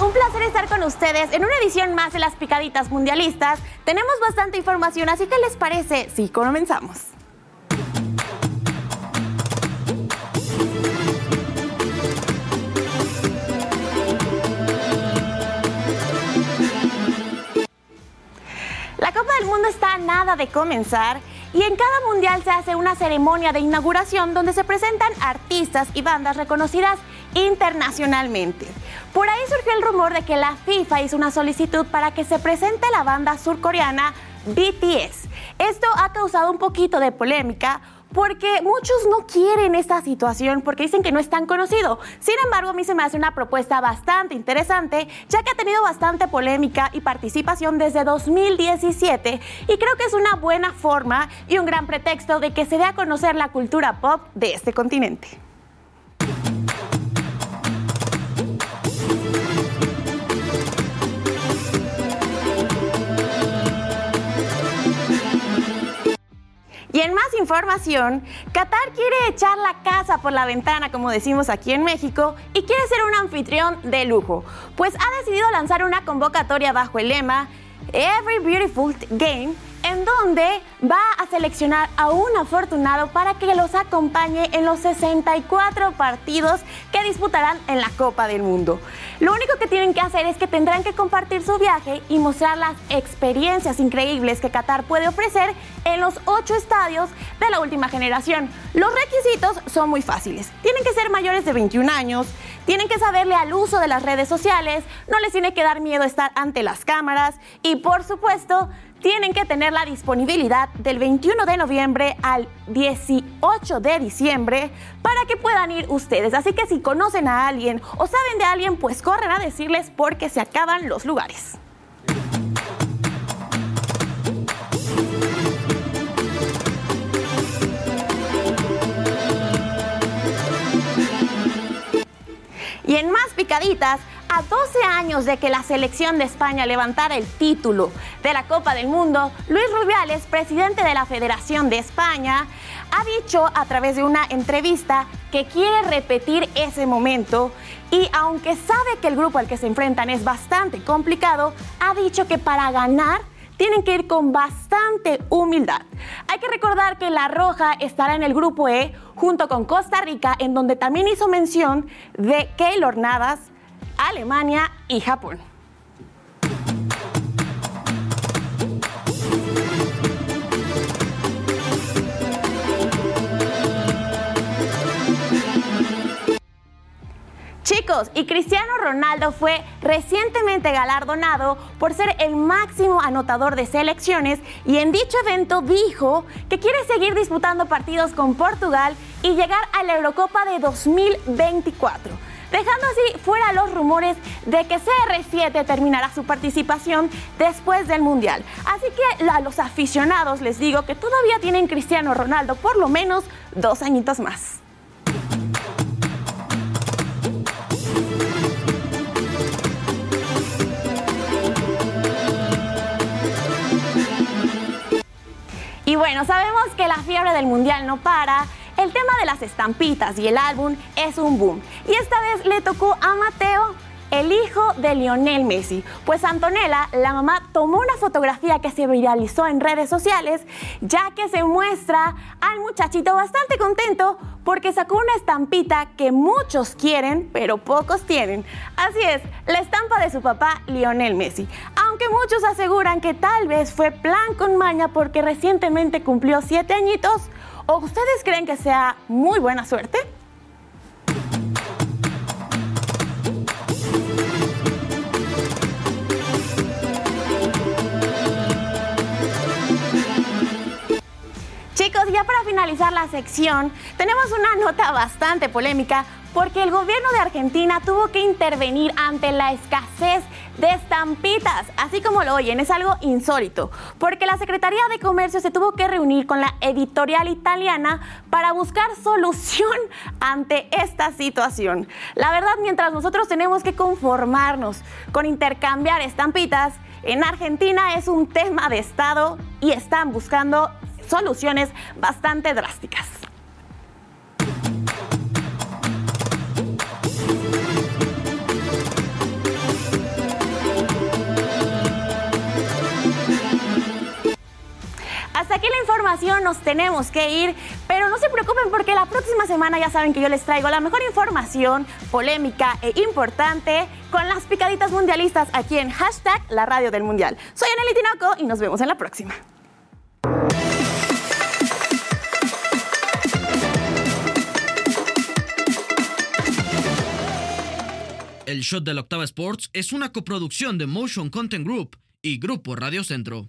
un placer estar con ustedes en una edición más de las Picaditas Mundialistas. Tenemos bastante información, así que les parece si comenzamos. La Copa del Mundo está a nada de comenzar y en cada mundial se hace una ceremonia de inauguración donde se presentan artistas y bandas reconocidas internacionalmente. Por ahí surgió el rumor de que la FIFA hizo una solicitud para que se presente la banda surcoreana BTS. Esto ha causado un poquito de polémica porque muchos no quieren esta situación porque dicen que no es tan conocido. Sin embargo, a mí se me hace una propuesta bastante interesante, ya que ha tenido bastante polémica y participación desde 2017 y creo que es una buena forma y un gran pretexto de que se dé a conocer la cultura pop de este continente. Y en más información, Qatar quiere echar la casa por la ventana, como decimos aquí en México, y quiere ser un anfitrión de lujo, pues ha decidido lanzar una convocatoria bajo el lema Every Beautiful Game en donde va a seleccionar a un afortunado para que los acompañe en los 64 partidos que disputarán en la Copa del Mundo. Lo único que tienen que hacer es que tendrán que compartir su viaje y mostrar las experiencias increíbles que Qatar puede ofrecer en los ocho estadios de la última generación. Los requisitos son muy fáciles. Tienen que ser mayores de 21 años, tienen que saberle al uso de las redes sociales, no les tiene que dar miedo estar ante las cámaras y por supuesto tienen que tener la disponibilidad del 21 de noviembre al 18 de diciembre para que puedan ir ustedes. Así que si conocen a alguien o saben de alguien, pues corren a decirles porque se acaban los lugares. Y en más picaditas, a 12 años de que la selección de España levantara el título de la Copa del Mundo, Luis Rubiales, presidente de la Federación de España, ha dicho a través de una entrevista que quiere repetir ese momento y aunque sabe que el grupo al que se enfrentan es bastante complicado, ha dicho que para ganar tienen que ir con bastante humildad. Hay que recordar que La Roja estará en el grupo E junto con Costa Rica, en donde también hizo mención de Keylor Navas, Alemania y Japón. Chicos, y Cristiano Ronaldo fue recientemente galardonado por ser el máximo anotador de selecciones y en dicho evento dijo que quiere seguir disputando partidos con Portugal y llegar a la Eurocopa de 2024 dejando así fuera los rumores de que CR7 terminará su participación después del Mundial. Así que a los aficionados les digo que todavía tienen Cristiano Ronaldo por lo menos dos añitos más. Y bueno, sabemos que la fiebre del mundial no para. El tema de las estampitas y el álbum es un boom. Y esta vez le tocó a Mateo, el hijo de Lionel Messi. Pues Antonella, la mamá, tomó una fotografía que se viralizó en redes sociales, ya que se muestra al muchachito bastante contento porque sacó una estampita que muchos quieren, pero pocos tienen. Así es, la estampa de su papá, Lionel Messi. Aunque muchos aseguran que tal vez fue plan con maña porque recientemente cumplió siete añitos, ¿o ustedes creen que sea muy buena suerte? Chicos, ya para finalizar la sección, tenemos una nota bastante polémica porque el gobierno de Argentina tuvo que intervenir ante la escasez de estampitas, así como lo oyen, es algo insólito, porque la Secretaría de Comercio se tuvo que reunir con la editorial italiana para buscar solución ante esta situación. La verdad, mientras nosotros tenemos que conformarnos con intercambiar estampitas, en Argentina es un tema de Estado y están buscando soluciones bastante drásticas. Hasta aquí la información, nos tenemos que ir, pero no se preocupen porque la próxima semana ya saben que yo les traigo la mejor información polémica e importante con las picaditas mundialistas aquí en hashtag la radio del mundial. Soy Anely Tinoco y nos vemos en la próxima. El Shot de la Octava Sports es una coproducción de Motion Content Group y Grupo Radio Centro.